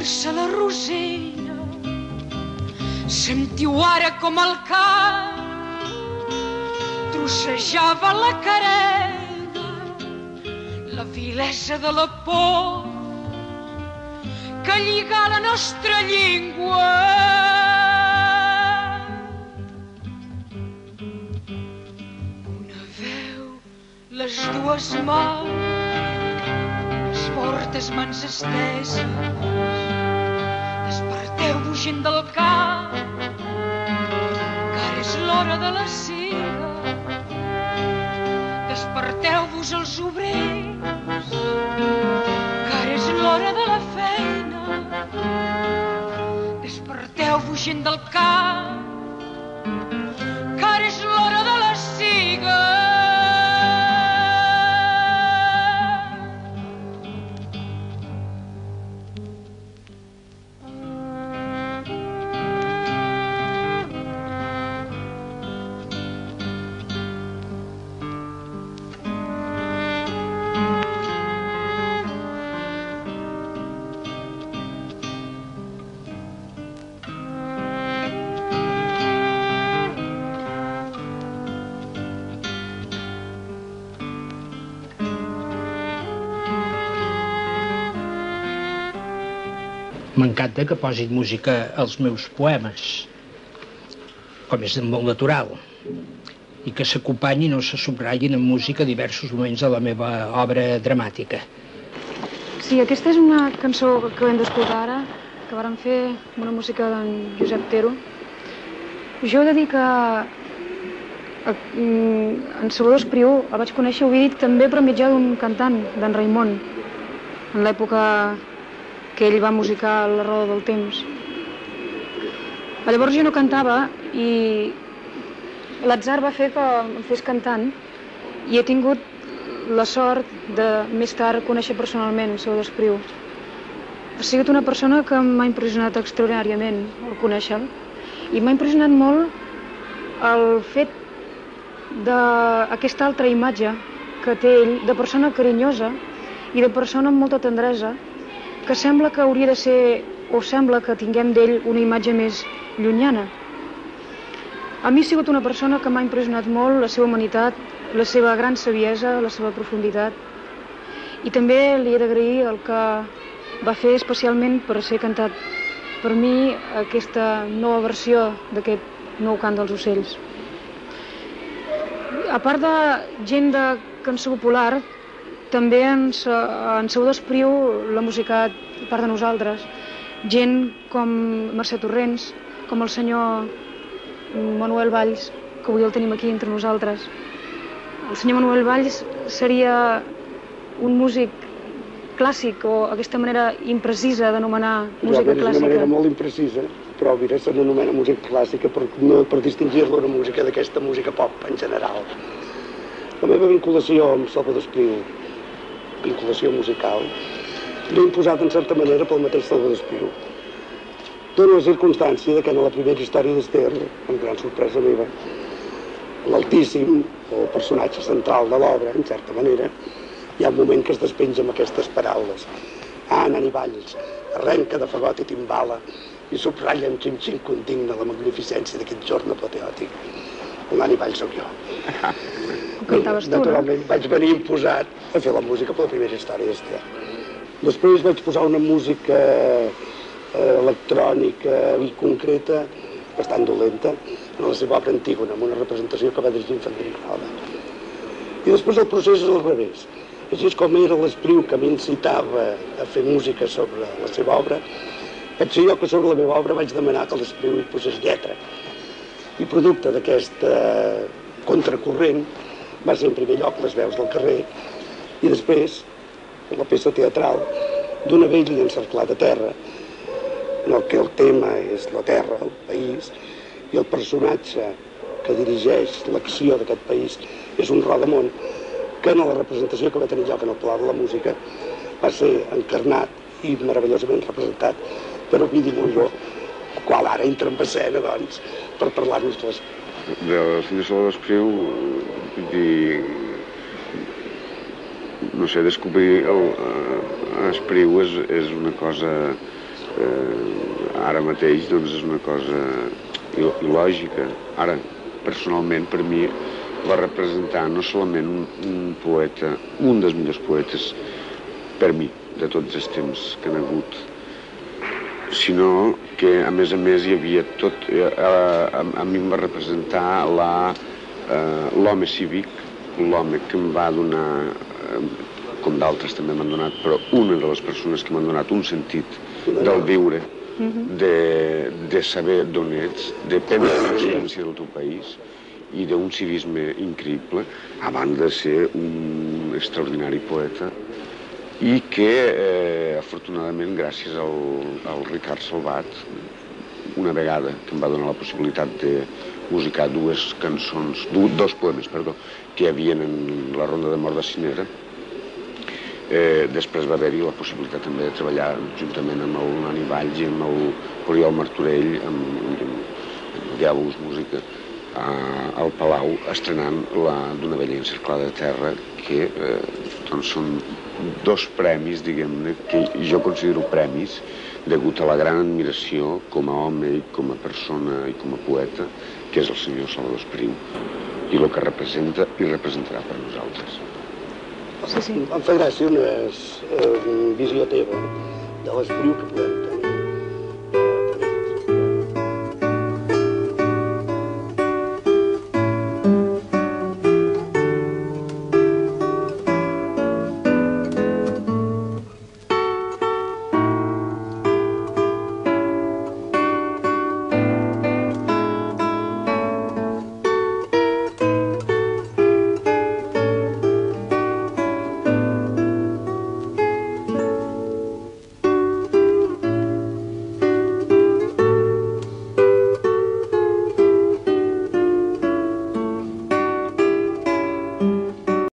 fer-se la rosella. Sentiu ara com el cap trossejava la carena, la vilesa de la por que lliga la nostra llengua. Les dues mans, les fortes mans esteses, gent del camp, que ara és l'hora de la siga. Desperteu-vos els obrers, que ara és l'hora de la feina. Desperteu-vos gent del camp, M'encanta que posin música als meus poemes, com és molt natural, i que s'acompanyin o se subratllin en música diversos moments de la meva obra dramàtica. Sí, aquesta és una cançó que acabem d'escoltar ara, que vàrem fer amb una música d'en Josep Tero. Jo he de dir que eh, mm, en Salvador Espriu el vaig conèixer, ho he dit, també per mitjà d'un cantant, d'en Raimon, en l'època que ell va musicar La roda del temps. Llavors jo no cantava i l'atzar va fer que em fes cantant i he tingut la sort de més tard conèixer personalment el seu Espriu. Ha sigut una persona que m'ha impressionat extraordinàriament al conèixer-lo i m'ha impressionat molt el fet d'aquesta altra imatge que té ell de persona carinyosa i de persona amb molta tendresa que sembla que hauria de ser, o sembla que tinguem d'ell una imatge més llunyana. A mi ha sigut una persona que m'ha impressionat molt la seva humanitat, la seva gran saviesa, la seva profunditat. I també li he d'agrair el que va fer especialment per ser cantat per mi aquesta nova versió d'aquest nou cant dels ocells. A part de gent de cançó popular, també en, en Salvador Espriu l'ha musicat, a part de nosaltres, gent com Mercè Torrents, com el senyor Manuel Valls, que avui el tenim aquí entre nosaltres. El senyor Manuel Valls seria un músic clàssic o aquesta manera imprecisa d'anomenar música és clàssica. una manera molt imprecisa, però mira, se n'anomena música clàssica per, no, per distingir-la una música d'aquesta música pop en general. La meva vinculació amb Salvador Espriu, vinculació musical, imposat en certa manera pel mateix Salvador Espriu. Dóna la circumstància de que en la primera història d'Ester, amb gran sorpresa meva, l'altíssim, o el personatge central de l'obra, en certa manera, hi ha un moment que es despenja amb aquestes paraules. Ah, Nani Valls, arrenca de fagot i timbala i subratlla amb xim-xim condigna la magnificència d'aquest jorn apoteòtic. El Nani Valls sóc jo. Cantaves tu, no? Naturalment, vaig venir imposat a fer la música per la primera història. Després vaig posar una música eh, electrònica i concreta, bastant dolenta, en la seva obra Antígona, amb una representació que va dirigir Frederic Roda. I després el procés és al revés. Així és com era l'Espriu que m'incitava a fer música sobre la seva obra, vaig ser jo que sobre la meva obra vaig demanar que l'Espriu hi posés lletra. I producte d'aquesta contracorrent va ser en primer lloc les veus del carrer i després la peça teatral d'una vella encerclada terra en el que el tema és la terra, el país, i el personatge que dirigeix l'acció d'aquest país és un rodamont que en la representació que va tenir lloc en el Pla de la Música va ser encarnat i meravellosament representat per Ovidi Montlló, el qual ara entra en escena, doncs, per parlar-nos de les... del senyor Salvador Espriu, vull no sé, descobrir el, eh, Espriu és, és una cosa eh, ara mateix doncs, és una cosa il·lògica. Ara, personalment, per mi, va representar no solament un, un poeta, un dels millors poetes per mi, de tots els temps que han hagut, sinó que, a més a més, hi havia tot... Eh, a, a mi em va representar eh, l'home cívic, l'home que em va donar, eh, com d'altres també m'han donat, però una de les persones que m'han donat un sentit del viure, de, de saber d'on ets, de prendre consciència del teu país i d'un civisme increïble, a banda de ser un extraordinari poeta i que, eh, afortunadament, gràcies al, al Ricard Salvat, una vegada que em va donar la possibilitat de musicar dues cançons, du, dos poemes, perdó, que hi havia en la ronda de mort de Cinera, Eh, després va haver-hi la possibilitat també de treballar juntament amb el Nani Valls i amb el Oriol Martorell, amb, amb, amb Diàlogos Música, a, al Palau, estrenant la d'una vella encerclada de terra, que eh, doncs són dos premis, diguem-ne, que jo considero premis, degut a la gran admiració com a home i com a persona i com a poeta, que és el senyor Salvador Espriu, i el que representa i representarà per nosaltres. Sí, sí. Em fa gràcia una eh, visió teva de l'espriu que podem tenir